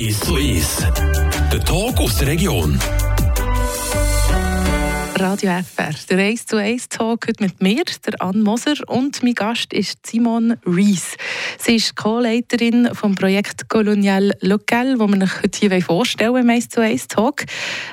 1 zu 1. Der Talk aus der Region. Radio FR, der 1 zu 1 Talk heute mit mir, der Ann Moser und mein Gast ist Simon Rees. Sie ist Co-Leiterin vom Projekt Colonial Local, das wir euch heute hier vorstellen im 1 zu 1 Talk.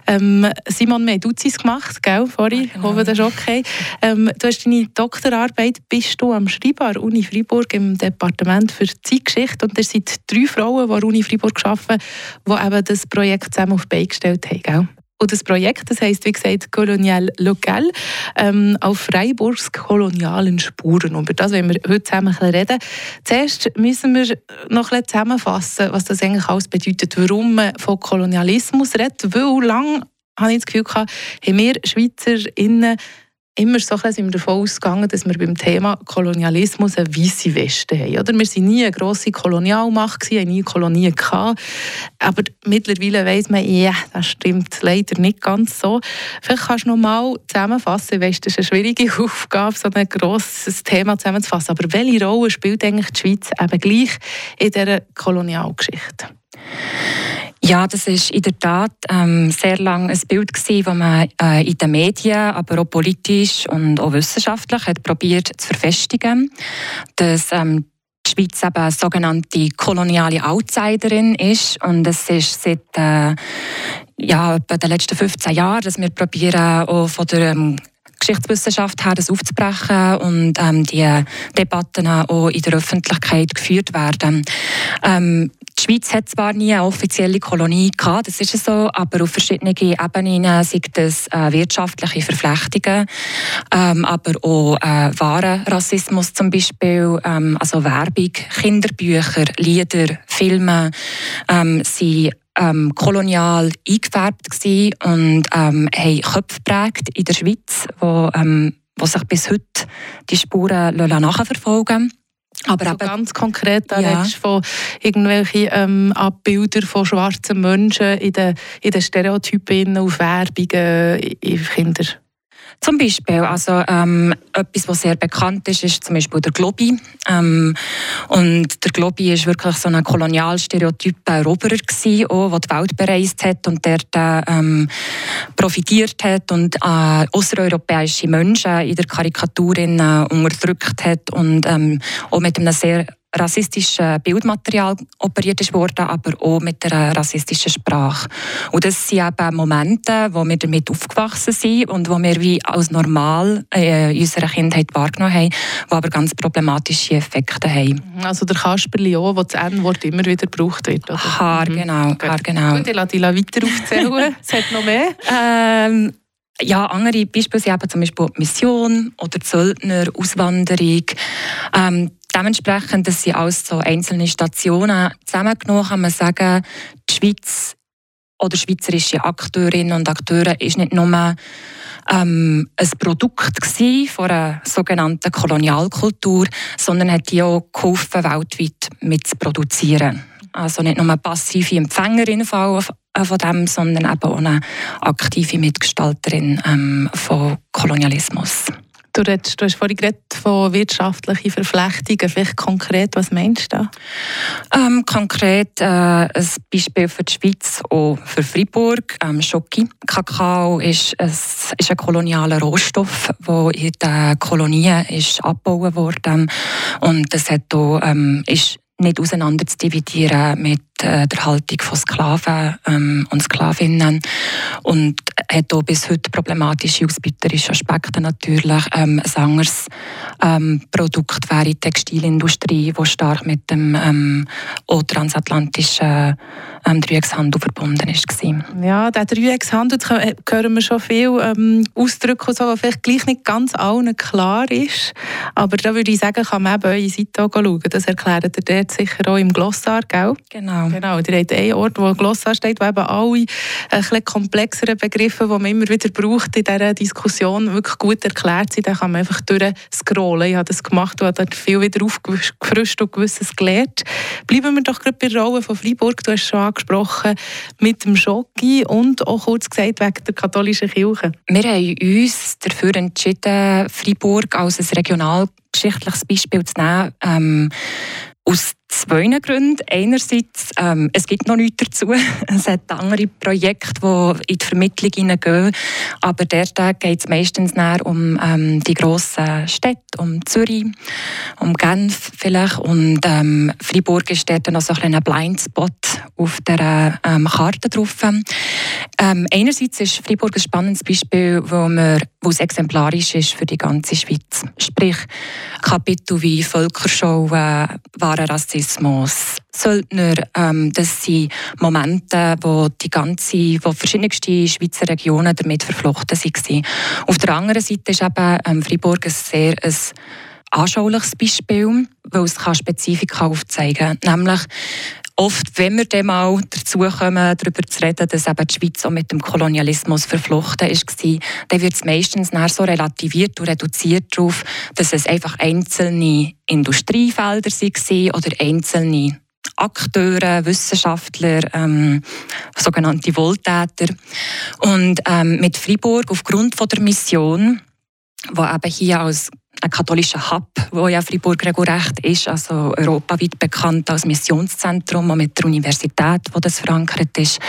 Ähm, Simon, wir haben Duzis gemacht, gell, vorhin, genau. hoffe, das ist okay. Ähm, du hast deine Doktorarbeit, bist du am Schreiben an Uni Freiburg im Departement für Zeitgeschichte und ihr seid drei Frauen, die an Uni Freiburg arbeiten, die eben das Projekt zusammen auf die Beine gestellt haben, gell? Und das Projekt, das heißt wie gesagt Colonial Local, ähm, auf Freiburgs kolonialen Spuren. Und über das wollen wir heute zusammen reden. Zuerst müssen wir noch ein zusammenfassen, was das eigentlich alles bedeutet, warum man von Kolonialismus redet. Weil lang habe ich das Gefühl haben wir SchweizerInnen immer so sind wir davon ausgegangen, dass wir beim Thema Kolonialismus eine weiße Weste haben. Oder? Wir waren nie eine grosse Kolonialmacht, haben nie Kolonien gehabt. Aber mittlerweile weiss man, ja, das stimmt leider nicht ganz so. Vielleicht kannst du noch mal zusammenfassen, weiss, das ist eine schwierige Aufgabe, so ein grosses Thema zusammenzufassen. Aber welche Rolle spielt eigentlich die Schweiz eben gleich in dieser Kolonialgeschichte? Ja, das ist in der Tat ähm, sehr lange ein Bild gewesen, das man äh, in den Medien, aber auch politisch und auch wissenschaftlich hat probiert zu verfestigen, dass ähm, die Schweiz eben eine sogenannte koloniale Outsiderin ist. Und es ist seit äh, ja, etwa den letzten 15 Jahren, dass wir probieren auch von der ähm, Geschichtswissenschaft her, das aufzubrechen und ähm, die Debatten auch in der Öffentlichkeit geführt werden. Ähm, die Schweiz hat zwar nie eine offizielle Kolonie gehabt, das ist so, aber auf verschiedenen Ebenen sind das äh, wirtschaftliche Verflechtungen, ähm, aber auch äh, Warenrassismus zum Beispiel, ähm, also Werbung, Kinderbücher, Lieder, Filme, ähm, sind ähm, kolonial eingefärbt und ähm, haben Köpfe geprägt in der Schweiz, wo, ähm, wo sich bis heute die Spuren nachverfolgen aber also ganz konkret, da ja. von irgendwelchen ähm, Abbildern von schwarzen Menschen in den, in den Stereotypen auf Werbungen in Kinder. Zum Beispiel, also ähm, etwas, was sehr bekannt ist, ist zum Beispiel der Globi. Ähm, und der Globi ist wirklich so ein kolonialstereotyper Eroberer gewesen, auch, der die Welt bereist hat und der ähm, profitiert hat und äh, außereuropäische Menschen in der Karikatur äh, unterdrückt hat und ähm, auch mit einem sehr rassistischen Bildmaterial operiert ist worden, aber auch mit einer rassistischen Sprache. Und das sind eben Momente, wo wir damit aufgewachsen sind und wo wir wie als normal äh, in unserer Kindheit wahrgenommen haben, die aber ganz problematische Effekte haben. Also der Kasperli auch, wo das N-Wort immer wieder gebraucht wird. Oder? Haar, mhm. genau. Haar, genau. Gut, ich lasse dich weiter aufzählen. es hat noch mehr. Ähm, ja, andere Beispiele sind eben zum Beispiel Mission oder Söldner, Auswanderung. Ähm, dementsprechend, das sind alles so einzelne Stationen. Zusammengenommen kann man sagen, die Schweiz oder schweizerische Akteurinnen und Akteure ist nicht nur ähm, ein Produkt von einer sogenannten Kolonialkultur, sondern hat die auch geholfen, weltweit mitzuproduzieren. Also nicht nur passive Empfängerin von, von dem, sondern eben auch eine aktive Mitgestalterin ähm, von Kolonialismus. Du, redest, du hast vorhin geredet von wirtschaftlichen Verflechtungen. Vielleicht konkret, was meinst du da? Ähm, konkret äh, ein Beispiel für die Schweiz und für Freiburg. Ähm, Schoki. Kakao ist, ein, ist ein kolonialer Rohstoff, der in den Kolonien ist abgebaut wurde. Und das hat auch, ähm, ist nicht auseinander zu dividieren mit der Haltung von Sklaven ähm, und Sklavinnen und hat auch bis heute problematische ausbeuterische Aspekte natürlich. Ähm, ein anderes ähm, Produkt wäre die Textilindustrie, die stark mit dem ähm, transatlantischen ähm, Dreieckshandel verbunden ist. Ja, der Dreieckshandel äh, hören wir schon viel ähm, Ausdrücke, so, was vielleicht gleich nicht ganz allen klar ist. Aber da würde ich sagen, kann man eben eure Seite schauen. Das erklärt ihr dort sicher auch im Glossar, gell? Genau. Genau, ihr habt einen Ort, wo Glossar steht, wo eben alle ein komplexeren Begriffe, die man immer wieder braucht in dieser Diskussion, wirklich gut erklärt sind. Da kann man einfach durchscrollen. Ich habe das gemacht und habe dort viel wieder aufgefrischt und gewisses gelernt. Bleiben wir doch gerade bei der Rolle von Freiburg. Du hast schon angesprochen, mit dem Schocki und auch kurz gesagt wegen der katholischen Kirche. Wir haben uns dafür entschieden, Freiburg als ein regionalgeschichtliches Beispiel zu nehmen. Ähm, Aus zwei Gründen. Einerseits, ähm, es gibt noch nichts dazu. es hat andere Projekte, die in die Vermittlung hineingehen. Aber dort geht es meistens um ähm, die grossen Städte, um Zürich, um Genf vielleicht. Und ähm, Freiburg ist dort noch so ein kleiner Blindspot auf der ähm, Karte drauf. Ähm, einerseits ist Freiburg ein spannendes Beispiel, wo, man, wo es exemplarisch ist für die ganze Schweiz. Sprich, Kapitel wie Völkerschau, äh, wahrer Rassismus, Söldner, ähm, das sind Momente, wo die ganze, wo verschiedenste Schweizer Regionen damit verflochten waren. Auf der anderen Seite ist eben ähm, Freiburg ein sehr ein anschauliches Beispiel, weil es Spezifika aufzeigen kann. Nämlich oft, wenn wir dann mal dazu kommen, darüber zu reden, dass eben die Schweiz auch mit dem Kolonialismus verflochten war, dann wird es meistens so relativiert und reduziert darauf, dass es einfach einzelne Industriefelder waren oder einzelne Akteure, Wissenschaftler, ähm, sogenannte Wohltäter. Und ähm, mit Freiburg aufgrund von der Mission, wo eben hier als ein katholischer Hub, wo ja Fribourg regelrecht ist, also europaweit bekannt als Missionszentrum und mit der Universität, wo das verankert ist.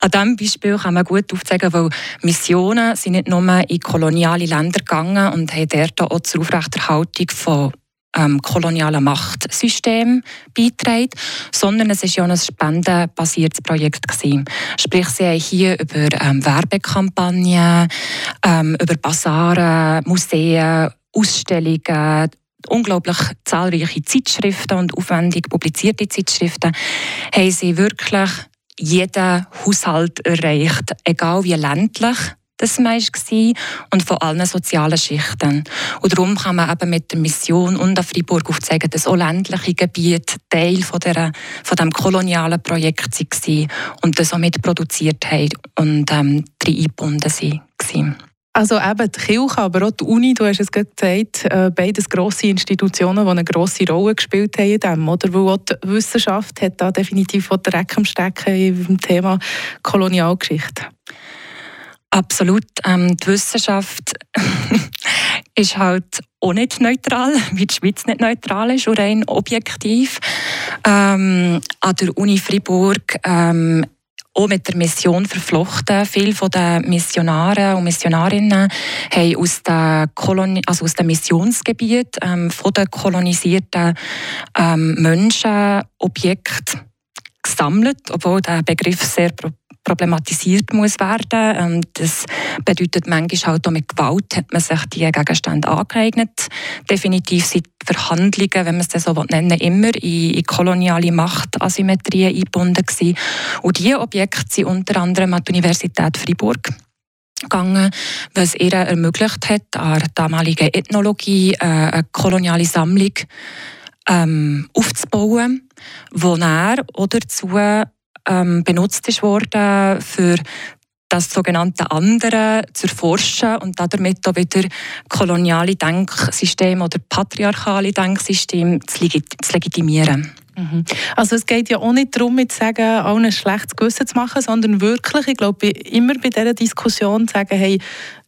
An diesem Beispiel kann man gut aufzeigen, weil Missionen sind nicht nur in koloniale Länder gegangen und haben dort auch zur Aufrechterhaltung von ähm, kolonialen Machtsystem beitragen, sondern es war ja ein spendenbasiertes Projekt gewesen. Sprich, sie haben hier über ähm, Werbekampagnen, ähm, über Basare, Museen Ausstellungen, unglaublich zahlreiche Zeitschriften und aufwendig publizierte Zeitschriften, haben sie wirklich jeden Haushalt erreicht, egal wie ländlich das meist war und von allen sozialen Schichten. Und darum kann man eben mit der Mission und Freiburg aufzeigen, dass auch ländliche Gebiete Teil von, der, von dem kolonialen Projekt waren und das auch mitproduziert haben und ähm, eingebunden waren. Also eben die Kirche, aber auch die Uni, du hast es gerade gesagt, äh, beides grosse Institutionen, die eine grosse Rolle gespielt haben in dem, oder? Weil auch die Wissenschaft hat da definitiv auch Dreck am Stecken im Thema Kolonialgeschichte. Absolut. Ähm, die Wissenschaft ist halt auch nicht neutral, wie die Schweiz nicht neutral ist und rein objektiv. Ähm, an der Uni Fribourg ähm, auch mit der Mission verflochten. Viele von den Missionaren und Missionarinnen haben aus dem, Koloni also aus dem Missionsgebiet ähm, von den kolonisierten ähm, Menschen Objekte gesammelt, obwohl der Begriff sehr problematisiert muss werden. Ähm, das bedeutet manchmal halt auch mit Gewalt hat man sich die Gegenstände angeeignet. Definitiv sind Verhandlungen, wenn man es so nennen immer in, in koloniale Machtasymmetrien eingebunden gewesen. Und diese Objekte sind unter anderem an die Universität Freiburg gegangen, was ihr ermöglicht hat, an der damaligen Ethnologie äh, eine koloniale Sammlung ähm, aufzubauen, wo er oder dazu ähm, benutzt ist worden für das sogenannte Andere zu erforschen und damit auch wieder koloniale Denksysteme oder patriarchale Denksysteme zu, legitimieren. Mhm. Also es geht ja auch nicht darum, mit sagen, allen ein schlechtes Gewissen zu machen, sondern wirklich, ich glaube, immer bei dieser Diskussion zu sagen, hey,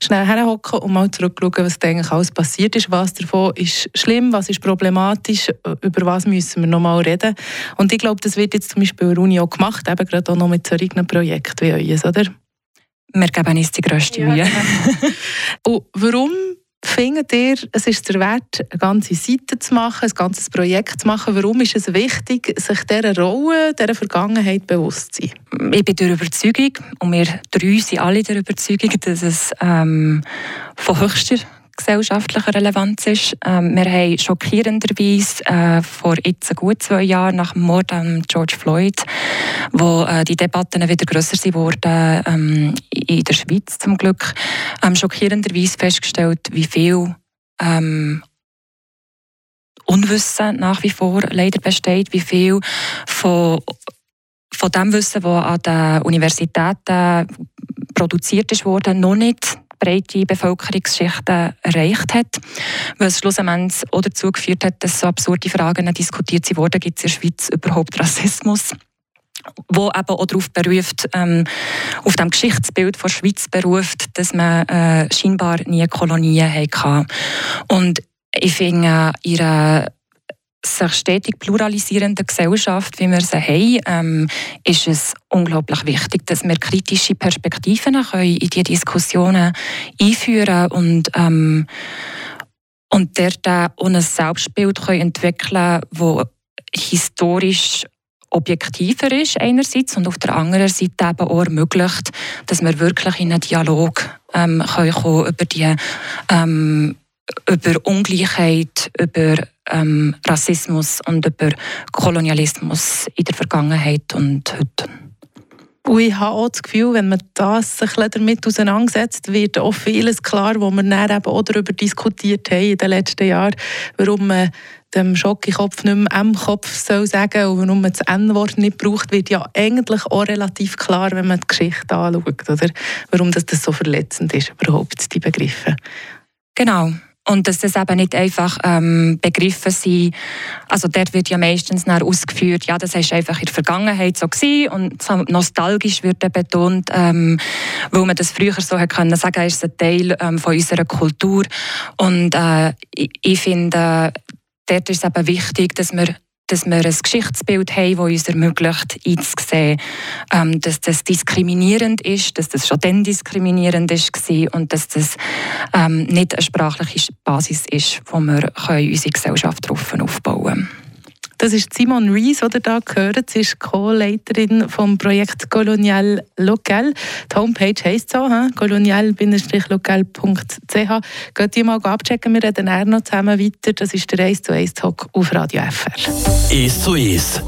schnell herhocken und mal zurückschauen, was eigentlich alles passiert ist, was davon ist schlimm, was ist problematisch, über was müssen wir noch mal reden. Und ich glaube, das wird jetzt zum Beispiel an der Uni auch gemacht, eben gerade auch noch mit solchen Projekten wie euch, oder? Wir geben uns die grösste Mühe. Ja, genau. und warum Findet ihr, es ist der Wert, eine ganze Seite zu machen, ein ganzes Projekt zu machen? Warum ist es wichtig, sich dieser Rolle, dieser Vergangenheit bewusst zu sein? Ich bin der Überzeugung, und wir drei sind alle der Überzeugung, dass es ähm, von höchster gesellschaftlicher Relevanz ist. Ähm, wir haben schockierenderweise äh, vor jetzt gut zwei Jahren nach dem Mord an George Floyd, wo äh, die Debatten wieder grösser wurden ähm, in der Schweiz zum Glück, ähm, schockierenderweise festgestellt, wie viel ähm, Unwissen nach wie vor leider besteht, wie viel von, von dem Wissen, das an den Universitäten produziert wurde, noch nicht breite Bevölkerungsschichten erreicht hat, was schlussendlich auch dazu geführt hat, dass so absurde Fragen diskutiert wurden, gibt es in der Schweiz überhaupt Rassismus? wo eben auch darauf beruft, ähm, auf dem Geschichtsbild der Schweiz beruft, dass man äh, scheinbar nie Kolonien hatte. Und ich finde, ihre sich stetig pluralisierenden Gesellschaft, wie wir sie haben, ähm, ist es unglaublich wichtig, dass wir kritische Perspektiven können in die Diskussionen einführen und ähm, und dort auch ein Selbstbild können entwickeln können, das historisch objektiver ist einerseits und auf der anderen Seite eben auch ermöglicht, dass wir wirklich in einen Dialog ähm, können kommen über die ähm, über Ungleichheit, über ähm, Rassismus und über Kolonialismus in der Vergangenheit und heute. Und ich habe auch das Gefühl, wenn man das sich damit auseinandersetzt, wird auch vieles klar, wo wir dann eben auch darüber diskutiert haben in den letzten Jahren, warum man dem Schocke-Kopf nicht mehr M-Kopf soll sagen und warum man das N-Wort nicht braucht, wird ja eigentlich auch relativ klar, wenn man die Geschichte anschaut, oder? Warum das, das so verletzend ist, überhaupt, die Begriffe. Genau. Und dass das eben nicht einfach ähm, Begriffe sind, also dort wird ja meistens ausgeführt, ja, das ist einfach in der Vergangenheit so gewesen und so nostalgisch wird dann betont, ähm, weil man das früher so hat können sagen, ist ein Teil ähm, von unserer Kultur. Und äh, ich, ich finde, dort ist es eben wichtig, dass wir dass wir ein Geschichtsbild haben, das uns ermöglicht, einzusehen, ähm, dass das diskriminierend ist, dass das schon dann diskriminierend ist und dass das ähm, nicht eine sprachliche Basis ist, wo wir unsere Gesellschaft darauf aufbauen können. Das ist Simon Rees, ihr hier gehört. Sie ist Co-Leiterin vom Projekt Colonial Local. Die Homepage heisst so, colonial-local.ch. Geht die mal abchecken, wir reden eher noch zusammen weiter. Das ist der 1 zu 1 Talk auf Radio FR. 1 zu 1.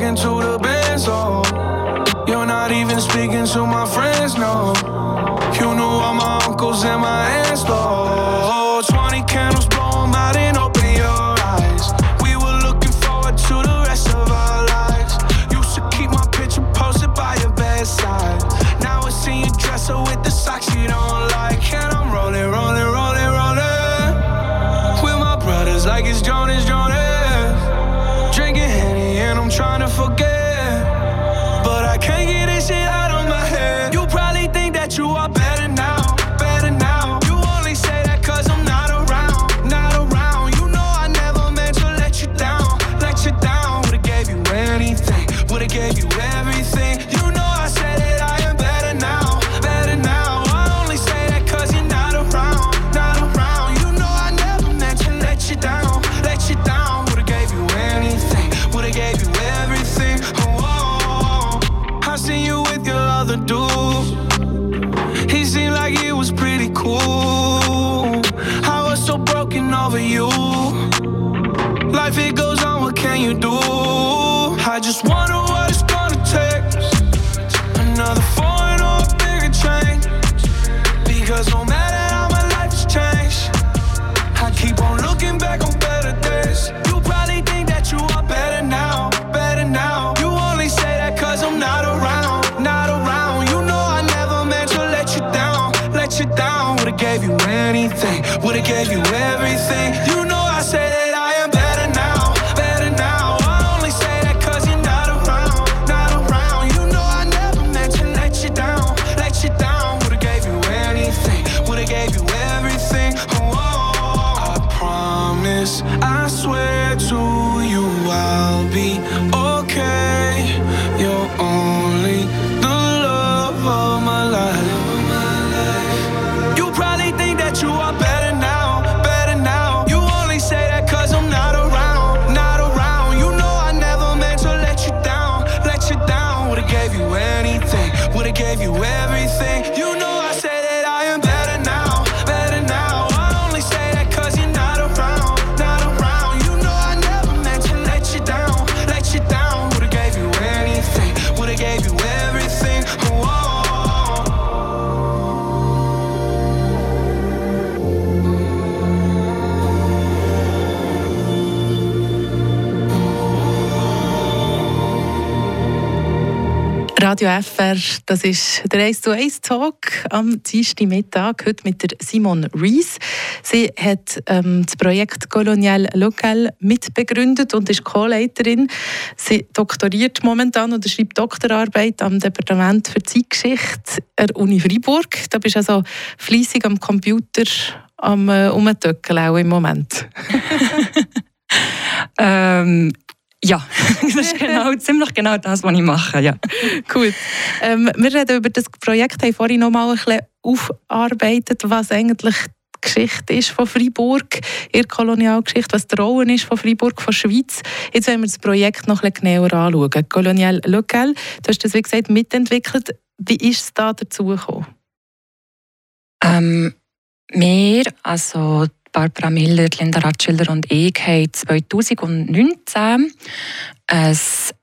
speaking to the band, so You're not even speaking to gave you everything. You gave you everything. You know Radio FR, das ist der 1 zu 1 Talk am Dienstag Mittag, heute mit der Simone Rees. Sie hat ähm, das Projekt Colonial Local mitbegründet und ist Co-Leiterin. Sie doktoriert momentan oder schreibt Doktorarbeit am Departement für Zeitgeschichte der Uni Freiburg. Da bist also fleissig am Computer am äh, Umtöckeln auch im Moment. ähm, ja, das ist genau, ziemlich genau das, was ich mache. Ja. Gut. Ähm, wir reden über das Projekt, haben vorhin noch mal ein bisschen aufarbeitet, was eigentlich die Geschichte ist von Freiburg, ihre Kolonialgeschichte, was die Rolle ist von Freiburg, von Schweiz. Jetzt wollen wir das Projekt noch ein bisschen genauer anschauen. Colonial Local, du hast das, wie gesagt, mitentwickelt. Wie ist es da dazu gekommen? Ähm, wir, also Barbara Miller, Linda Ratschiller und ich haben 2019 ein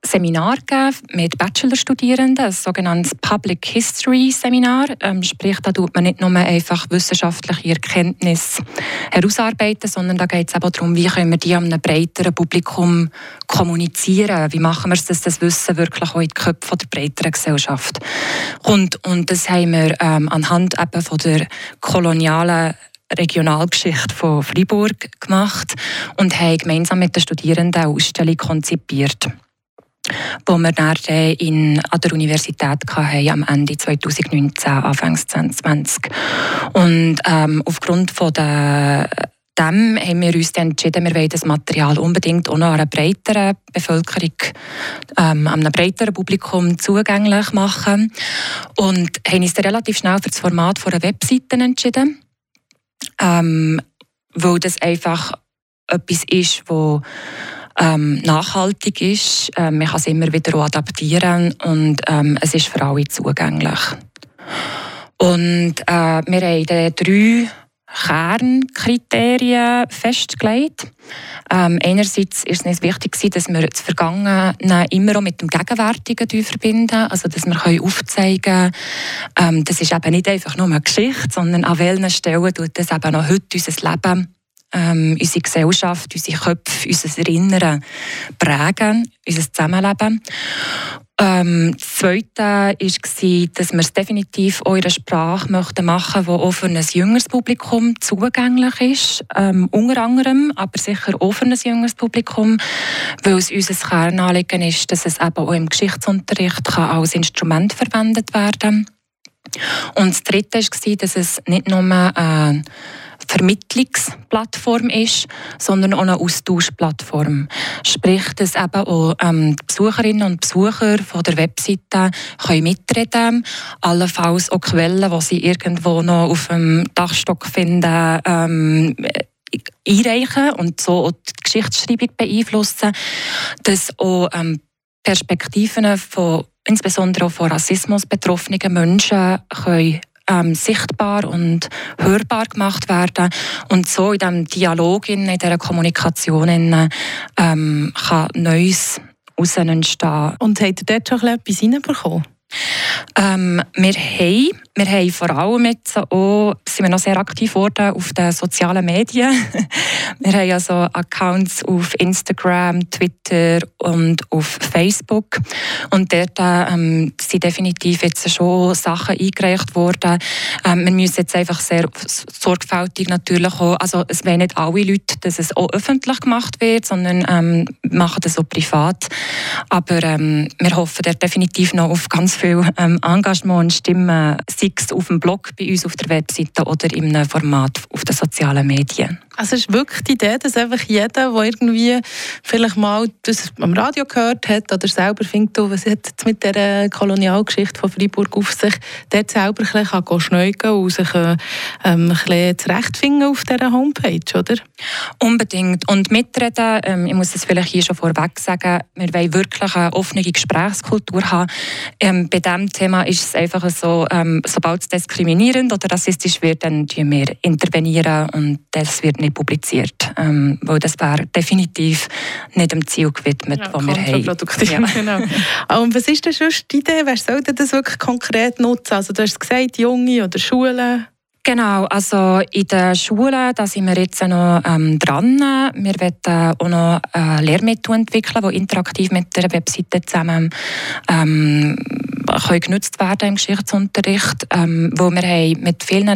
Seminar mit Bachelorstudierenden, ein sogenanntes Public History Seminar. Ähm, sprich, da tut man nicht nur einfach wissenschaftliche Erkenntnisse herausarbeiten, sondern da geht es auch darum, wie können wir die einem breiteren Publikum kommunizieren. Wie machen wir es, dass das Wissen wirklich auch in die Köpfe der breiteren Gesellschaft kommt. Und das haben wir ähm, anhand eben von der kolonialen Regionalgeschichte von Freiburg gemacht und haben gemeinsam mit den Studierenden eine Ausstellung konzipiert wo wir dann in, an der Universität hatten, am Ende 2019, Anfang 2020. Und ähm, aufgrund von der dem haben wir uns entschieden, wir wollen das Material unbedingt auch noch einer breiteren Bevölkerung, ähm, einem breiteren Publikum zugänglich machen. Und haben uns relativ schnell für das Format einer Webseite entschieden ähm, weil das einfach etwas ist, wo ähm, nachhaltig ist. Ähm, man kann es immer wieder adaptieren und ähm, es ist für alle zugänglich. Und äh, wir haben drei Kernkriterien festgelegt. Ähm, einerseits ist es wichtig, dass wir das Vergangene immer auch mit dem Gegenwärtigen verbinden. Also, dass wir aufzeigen können, ähm, das ist eben nicht einfach nur eine Geschichte, sondern an welchen Stellen tut das eben noch heute unser Leben ähm, unsere Gesellschaft, unsere Köpfe, unser Erinnern prägen, unser Zusammenleben. Ähm, das Zweite war, dass wir es definitiv in Sprache machen möchten, die auch für ein jüngeres Publikum zugänglich ist. Ähm, unter anderem, aber sicher auch für ein jüngeres Publikum, weil es unser Kernanliegen ist, dass es eben auch im Geschichtsunterricht kann als Instrument verwendet werden kann. Und das Dritte war, dass es nicht nur äh, Vermittlungsplattform ist, sondern auch eine Austauschplattform. Sprich, dass eben auch ähm, Besucherinnen und Besucher von der Webseite können mitreden allenfalls auch Quellen, die sie irgendwo noch auf dem Dachstock finden, ähm, einreichen und so auch die Geschichtsschreibung beeinflussen, dass auch ähm, Perspektiven von insbesondere auch von Rassismus betroffenen Menschen können ähm, sichtbar und hörbar gemacht werden und so in diesem Dialog, in dieser Kommunikation ähm, kann Neues heraus entstehen. Und habt ihr dort schon etwas reinbekommen? Ähm, wir, haben, wir haben vor allem jetzt auch, sind wir noch sehr aktiv geworden auf den sozialen Medien. wir haben also Accounts auf Instagram, Twitter und auf Facebook. Und dort ähm, sind definitiv jetzt schon Sachen eingereicht worden. Ähm, wir müssen jetzt einfach sehr sorgfältig natürlich auch, also es wollen nicht alle Leute, dass es auch öffentlich gemacht wird, sondern ähm, machen das auch privat. Aber ähm, wir hoffen dort definitiv noch auf ganz viel ähm, Engagement und Stimmen, sei es auf dem Blog bei uns auf der Webseite oder in einem Format auf den sozialen Medien. Also es ist wirklich die Idee, dass einfach jeder, der irgendwie vielleicht mal das am Radio gehört hat oder selber findet, was hat es mit der Kolonialgeschichte von Freiburg auf sich, dort selber ein bisschen schneiden und sich ähm, ein bisschen zurechtfinden auf dieser Homepage, oder? Unbedingt. Und mitreden, ähm, ich muss das vielleicht hier schon vorweg sagen, wir wollen wirklich eine offene Gesprächskultur haben. Ähm, bei diesem Thema ist es einfach so, sobald es diskriminierend oder rassistisch wird, dann wir intervenieren und das wird nicht nicht publiziert, ähm, weil das wäre definitiv nicht dem Ziel gewidmet, ja, das wir haben. Ja. genau. Ah, und was ist denn sonst die Idee? Wer sollte das wirklich konkret nutzen? Also du hast gesagt, Junge oder Schulen? Genau, also in den Schulen, da sind wir jetzt noch ähm, dran. Wir werden auch noch äh, Lehrmittel entwickeln, die interaktiv mit der Webseite zusammen ähm, können genutzt werden im Geschichtsunterricht, ähm, wo wir haben mit vielen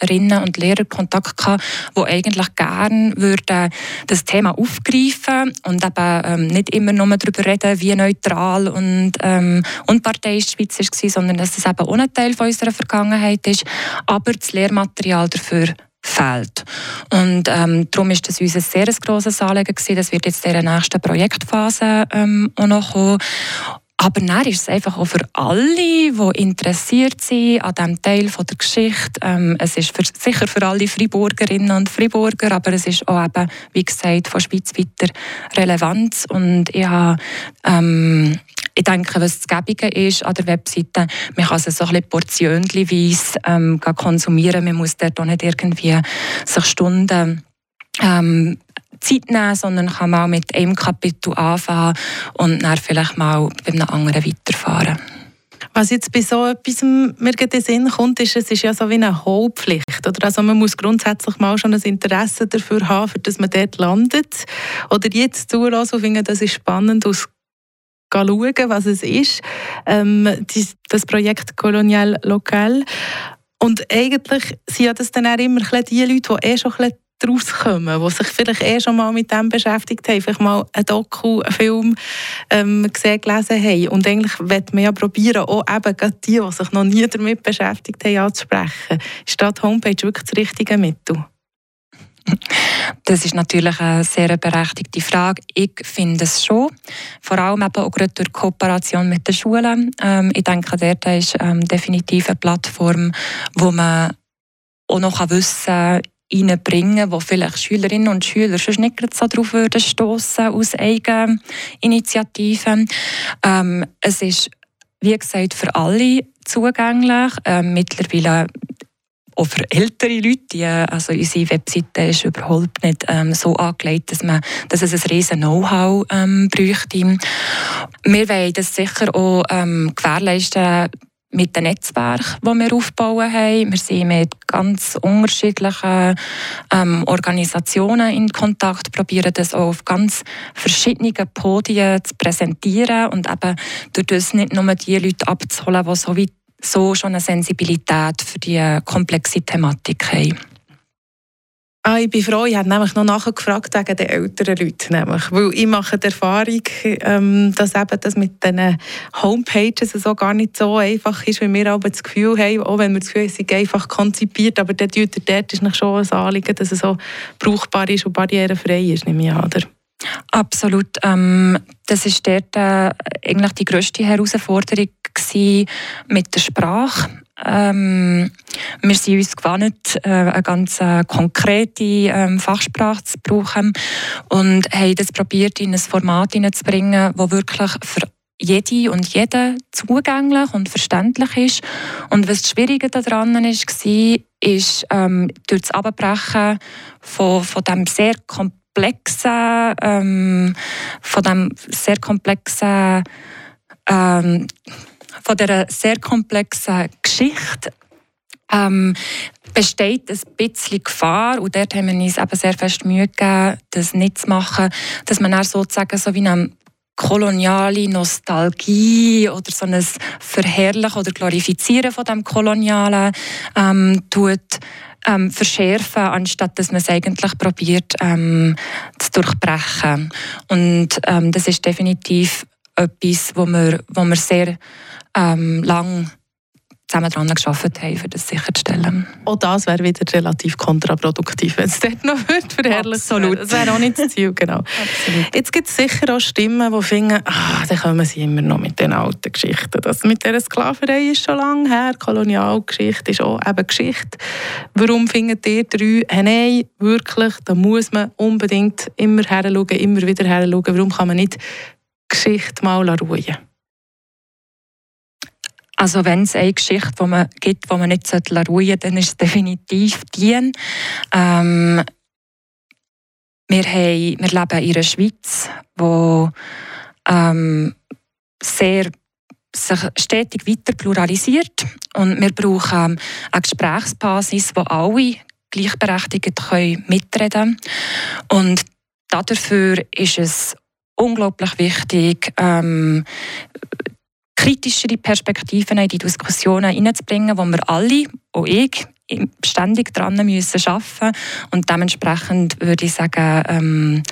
Lehrerinnen und Lehrern Kontakt gehabt, die eigentlich gerne das Thema aufgreifen und eben ähm, nicht immer nur darüber reden, wie neutral und ähm, unparteiisch die Schweiz war, sondern dass das eben auch ein Teil unserer Vergangenheit ist, aber das Lehrmaterial dafür fehlt. Und ähm, darum ist das uns ein sehr grosses Anliegen gewesen. Das wird jetzt in der nächsten Projektphase ähm, auch noch kommen. Aber dann ist es einfach auch für alle, die interessiert sind an diesem Teil der Geschichte. Ähm, es ist für, sicher für alle Friburgerinnen und Friburger, aber es ist auch eben, wie gesagt, von schweizweiter Relevanz. Und ich habe ähm, ich denke, was das Gäbige ist an der Webseite, man kann es so ein bisschen portionenweise ähm, konsumieren. Man muss dort auch nicht irgendwie sich Stunden ähm, Zeit nehmen, sondern kann mal mit einem Kapitel anfangen und dann vielleicht mal bei einem anderen weiterfahren. Was jetzt bei so etwas mir in den Sinn kommt, ist, es ist ja so wie eine Hohlpflicht. Oder? Also man muss grundsätzlich mal schon ein Interesse dafür haben, für dass man dort landet. Oder jetzt zulassen und finden, das ist spannend aus schauen, was es ist. Ähm, das Projekt Kolonial Lokal. Und eigentlich sind ja das dann auch immer die Leute, die eh schon ein bisschen daraus kommen, die sich vielleicht eh schon mal mit dem beschäftigt haben, vielleicht mal einen Doku, einen Film ähm, gesehen, gelesen haben. Und eigentlich wird man ja probieren, auch eben die, die sich noch nie damit beschäftigt haben, anzusprechen. Ist da die Homepage wirklich das richtige Mittel? Das ist natürlich eine sehr berechtigte Frage. Ich finde es schon. Vor allem eben auch gerade durch Kooperation mit den Schulen. Ähm, ich denke, dort ist ähm, definitiv eine Plattform, wo man auch noch wissen kann, reinbringen, wo vielleicht Schülerinnen und Schüler schon nicht so darauf würden stoßen aus eigenen Initiativen. Ähm, es ist, wie gesagt, für alle zugänglich. Ähm, mittlerweile auch für ältere Leute. also unsere Webseite ist überhaupt nicht ähm, so angelegt, dass, man, dass es ein riesen Know-how ähm, bräuchte. Wir wollen das sicher auch ähm, gewährleisten, mit den Netzwerken, die wir aufbauen haben. Wir sind mit ganz unterschiedlichen ähm, Organisationen in Kontakt, probieren das auch auf ganz verschiedenen Podien zu präsentieren und eben durch das nicht nur die Leute abzuholen, die so, wie, so schon eine Sensibilität für die komplexe Thematik haben. Ah, ich bin froh, ich habe nämlich noch nachgefragt wegen den älteren Leuten. Nämlich. Weil ich mache die Erfahrung, ähm, dass eben das mit den Homepages so gar nicht so einfach ist, wie wir aber das Gefühl haben, auch wenn wir das Gefühl haben, es ist einfach konzipiert, aber dort, dort ist schon ein Anliegen, dass es so brauchbar ist und barrierefrei ist, nehme ich an, oder? Absolut. Ähm, das ist dort äh, eigentlich die grösste Herausforderung mit der Sprache. Ähm, wir sind uns gewohnt, äh, eine ganz äh, konkrete ähm, Fachsprache zu brauchen und haben das probiert, in ein Format hineinzubringen, das wirklich für jede und jeden zugänglich und verständlich ist. Und was das Schwierige daran war, ist ähm, durch das Abbrechen von, von dem sehr komplexen, ähm, von dem sehr komplexen ähm, von dieser sehr komplexen Geschichte ähm, besteht ein bisschen Gefahr, und dort haben wir uns eben sehr fest Mühe gegeben, das nicht zu machen, dass man dann sozusagen so wie eine koloniale Nostalgie oder so ein Verherrlichen oder Glorifizieren von dem Kolonialen ähm, tut, ähm, verschärfen, anstatt dass man es eigentlich probiert ähm, zu durchbrechen. Und ähm, das ist definitiv etwas, wo wir, wo wir sehr ähm, lang zusammen daran gearbeitet haben, um das sicherzustellen. Auch das wäre wieder relativ kontraproduktiv, wenn es dort noch wird verherrlicht Absolut. Das wäre auch nicht das Ziel, genau. Absolut. Jetzt gibt es sicher auch Stimmen, die finden, ah, dann kommen sie immer noch mit den alten Geschichten. Das mit dieser Sklaverei ist schon lange her, Kolonialgeschichte ist auch eben Geschichte. Warum findet ihr drei, hey, nein, wirklich, da muss man unbedingt immer her schauen, immer wieder her schauen. Warum kann man nicht Geschichte mal ruhen? Also wenn es eine Geschichte die man gibt, die man nicht ruhen sollte, dann ist es definitiv die. Ähm, wir, haben, wir leben in einer Schweiz, die ähm, sehr sich stetig weiter pluralisiert und wir brauchen eine Gesprächsbasis, wo alle gleichberechtigt können mitreden. Und dafür ist es unglaublich wichtig, ähm, kritischere Perspektiven in die Diskussionen hineinzubringen, wo wir alle, auch ich, ständig dran müssen arbeiten und dementsprechend würde ich sagen, ähm,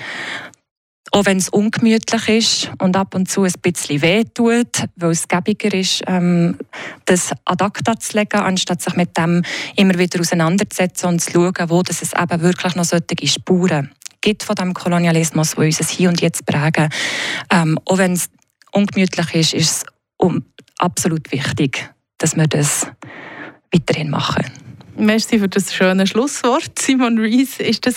auch wenn es ungemütlich ist und ab und zu ein bisschen weh tut, weil es gäbiger ist, ähm, das ad acta zu legen, anstatt sich mit dem immer wieder auseinanderzusetzen und zu schauen, wo das es eben wirklich noch solche Spuren gibt von dem Kolonialismus, die uns Hier und Jetzt prägen. Ähm, auch wenn es ungemütlich ist, ist es um, absolut wichtig, dass wir das weiterhin machen. Merci für das schöne Schlusswort. Simon Rees ist das.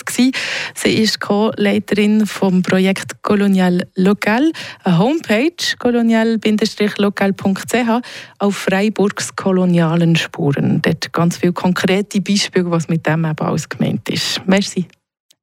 Sie ist Co-Leiterin vom Projekt Colonial Local, eine Homepage colonial-local.ch auf Freiburgs kolonialen Spuren. Dort ganz viele konkrete Beispiele, was mit dem eben alles gemeint ist. Merci.